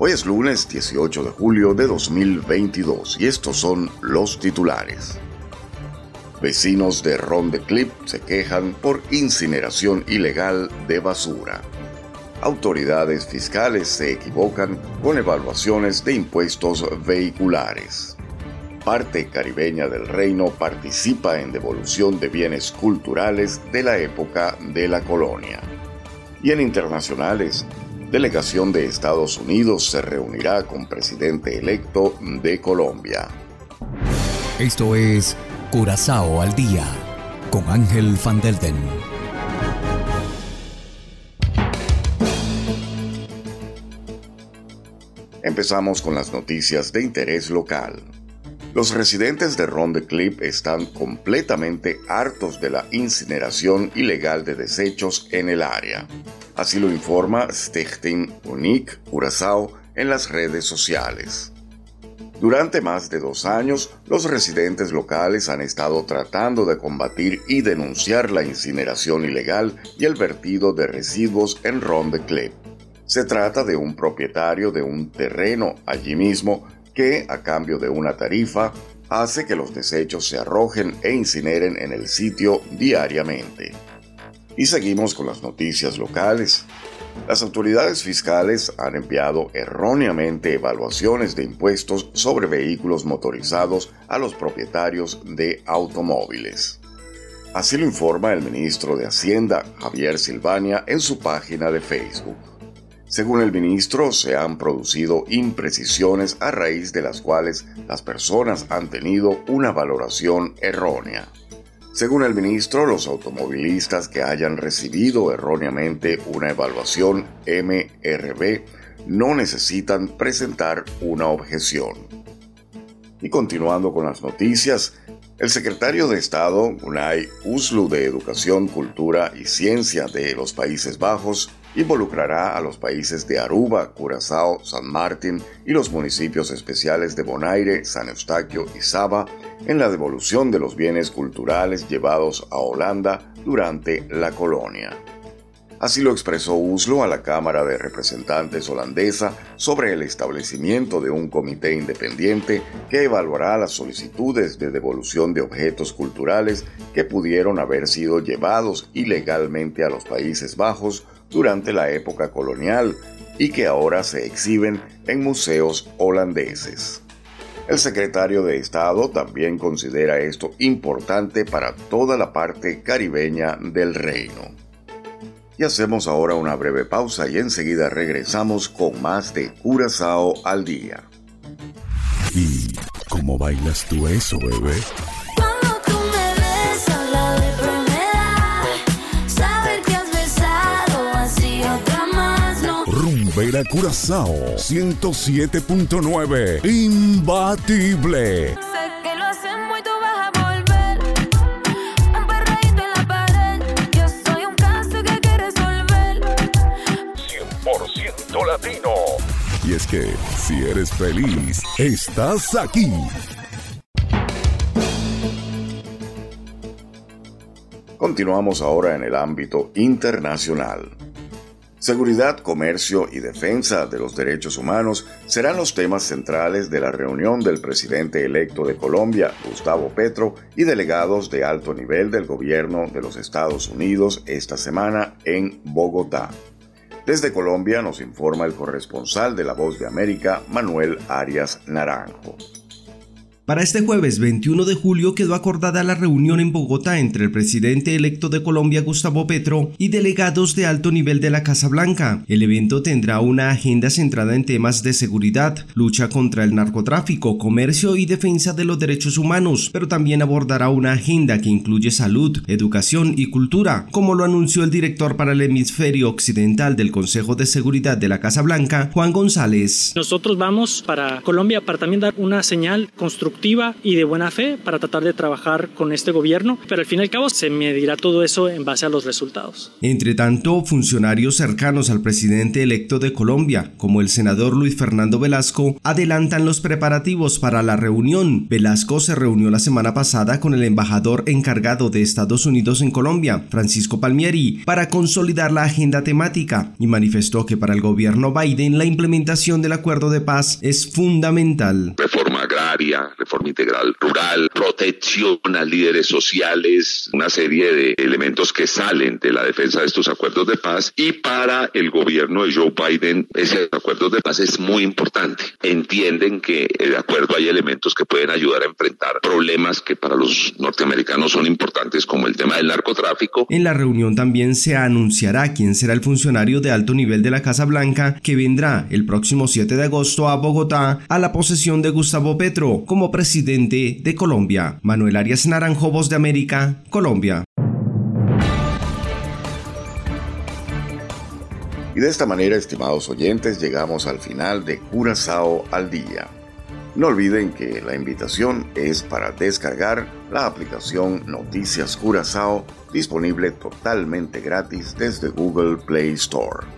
Hoy es lunes 18 de julio de 2022 y estos son los titulares. Vecinos de Ron de Clip se quejan por incineración ilegal de basura. Autoridades fiscales se equivocan con evaluaciones de impuestos vehiculares. Parte caribeña del reino participa en devolución de bienes culturales de la época de la colonia. Y en internacionales, delegación de Estados Unidos se reunirá con presidente electo de Colombia. Esto es Curazao al día con Ángel Van Delden. Empezamos con las noticias de interés local. Los residentes de Ronde Clip están completamente hartos de la incineración ilegal de desechos en el área. Así lo informa Stichting Unique Curazao en las redes sociales. Durante más de dos años, los residentes locales han estado tratando de combatir y denunciar la incineración ilegal y el vertido de residuos en Ronde Clip. Se trata de un propietario de un terreno allí mismo que, a cambio de una tarifa, hace que los desechos se arrojen e incineren en el sitio diariamente. Y seguimos con las noticias locales. Las autoridades fiscales han enviado erróneamente evaluaciones de impuestos sobre vehículos motorizados a los propietarios de automóviles. Así lo informa el ministro de Hacienda, Javier Silvania, en su página de Facebook. Según el ministro, se han producido imprecisiones a raíz de las cuales las personas han tenido una valoración errónea. Según el ministro, los automovilistas que hayan recibido erróneamente una evaluación MRB no necesitan presentar una objeción. Y continuando con las noticias, el secretario de Estado, Unai Uslu de Educación, Cultura y Ciencia de los Países Bajos, involucrará a los países de Aruba, Curazao, San Martín y los municipios especiales de Bonaire, San Eustaquio y Saba en la devolución de los bienes culturales llevados a Holanda durante la colonia. Así lo expresó Uslo a la Cámara de Representantes holandesa sobre el establecimiento de un comité independiente que evaluará las solicitudes de devolución de objetos culturales que pudieron haber sido llevados ilegalmente a los Países Bajos durante la época colonial y que ahora se exhiben en museos holandeses. El secretario de Estado también considera esto importante para toda la parte caribeña del reino. Y hacemos ahora una breve pausa y enseguida regresamos con más de Curazao al día. ¿Y cómo bailas tú eso, bebé? Vera Curazao 107.9 Imbatible. Sé que lo hacemos y tú vas a volver. Un perreíto en la pared. Yo soy un caso que hay que resolver. 100% latino. Y es que si eres feliz, estás aquí. Continuamos ahora en el ámbito internacional. Seguridad, comercio y defensa de los derechos humanos serán los temas centrales de la reunión del presidente electo de Colombia, Gustavo Petro, y delegados de alto nivel del gobierno de los Estados Unidos esta semana en Bogotá. Desde Colombia nos informa el corresponsal de La Voz de América, Manuel Arias Naranjo. Para este jueves 21 de julio quedó acordada la reunión en Bogotá entre el presidente electo de Colombia Gustavo Petro y delegados de alto nivel de la Casa Blanca. El evento tendrá una agenda centrada en temas de seguridad, lucha contra el narcotráfico, comercio y defensa de los derechos humanos, pero también abordará una agenda que incluye salud, educación y cultura, como lo anunció el director para el hemisferio occidental del Consejo de Seguridad de la Casa Blanca, Juan González. Nosotros vamos para Colombia para también dar una señal constructiva y de buena fe para tratar de trabajar con este gobierno, pero al fin y al cabo se medirá todo eso en base a los resultados. Entre tanto, funcionarios cercanos al presidente electo de Colombia, como el senador Luis Fernando Velasco, adelantan los preparativos para la reunión. Velasco se reunió la semana pasada con el embajador encargado de Estados Unidos en Colombia, Francisco Palmieri, para consolidar la agenda temática y manifestó que para el gobierno Biden la implementación del acuerdo de paz es fundamental. Reforma agraria, reforma integral rural, protección a líderes sociales, una serie de elementos que salen de la defensa de estos acuerdos de paz y para el gobierno de Joe Biden ese acuerdo de paz es muy importante. Entienden que de acuerdo hay elementos que pueden ayudar a enfrentar problemas que para los norteamericanos son importantes como el tema del narcotráfico. En la reunión también se anunciará quién será el funcionario de alto nivel de la Casa Blanca que vendrá el próximo 7 de agosto a Bogotá a la posesión de Gustavo Como presidente de Colombia. Manuel Arias Naranjo, Voz de América, Colombia. Y de esta manera, estimados oyentes, llegamos al final de Curazao al Día. No olviden que la invitación es para descargar la aplicación Noticias Curazao disponible totalmente gratis desde Google Play Store.